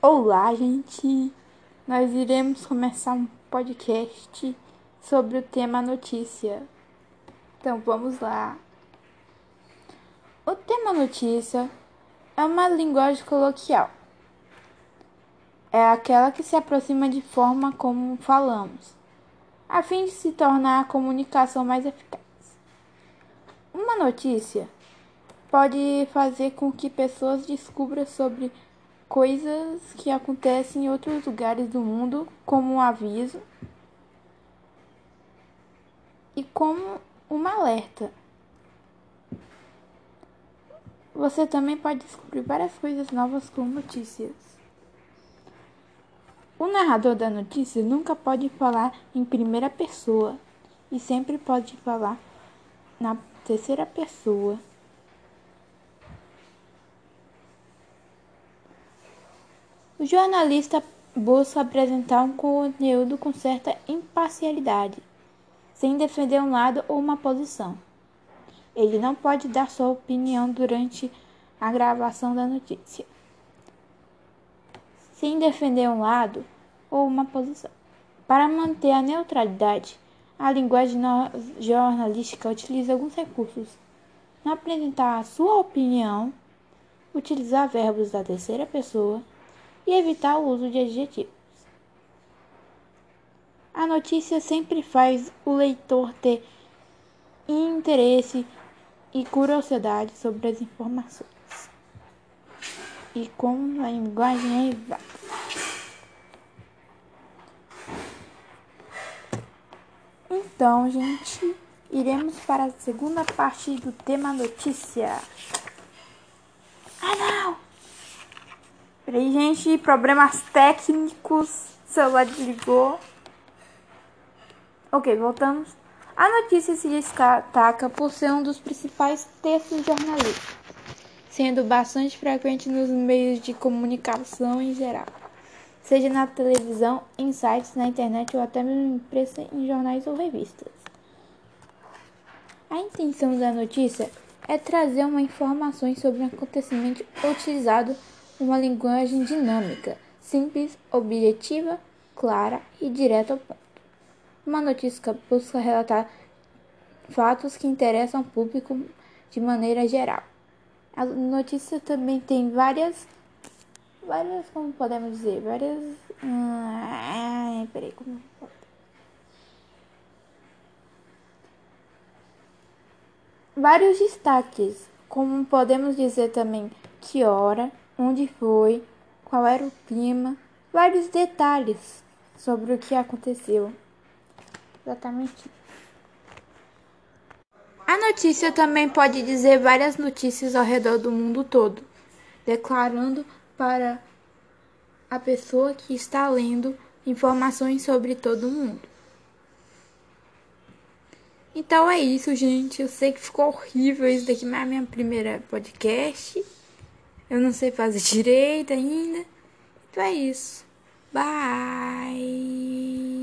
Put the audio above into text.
Olá, gente! Nós iremos começar um podcast sobre o tema notícia. Então vamos lá. O tema notícia é uma linguagem coloquial. É aquela que se aproxima de forma como falamos, a fim de se tornar a comunicação mais eficaz. Uma notícia pode fazer com que pessoas descubram sobre coisas que acontecem em outros lugares do mundo, como um aviso e como um alerta. Você também pode descobrir várias coisas novas com notícias. O narrador da notícia nunca pode falar em primeira pessoa e sempre pode falar na terceira pessoa. O jornalista busca apresentar um conteúdo com certa imparcialidade, sem defender um lado ou uma posição. Ele não pode dar sua opinião durante a gravação da notícia, sem defender um lado ou uma posição. Para manter a neutralidade, a linguagem jornalística utiliza alguns recursos. Não apresentar a sua opinião, utilizar verbos da terceira pessoa e evitar o uso de adjetivos. A notícia sempre faz o leitor ter interesse e curiosidade sobre as informações. E como a linguagem é exata. Então, gente, iremos para a segunda parte do tema notícia. Ah, não! Peraí, gente, problemas técnicos. O celular desligou. Ok, voltamos. A notícia se destaca por ser um dos principais textos jornalísticos, sendo bastante frequente nos meios de comunicação em geral, seja na televisão, em sites, na internet ou até mesmo impressa em jornais ou revistas. A intenção da notícia é trazer uma informação sobre um acontecimento utilizado uma linguagem dinâmica, simples, objetiva, clara e direta ao ponto. Uma notícia busca relatar fatos que interessam ao público de maneira geral. A notícia também tem várias, várias, como podemos dizer, várias, ah, peraí, como vários destaques, como podemos dizer também que hora, onde foi, qual era o clima, vários detalhes sobre o que aconteceu. Exatamente. A notícia também pode dizer várias notícias ao redor do mundo todo, declarando para a pessoa que está lendo informações sobre todo o mundo. Então é isso, gente. Eu sei que ficou horrível isso daqui, mas é a minha primeira podcast. Eu não sei fazer direito ainda. Então é isso. Bye.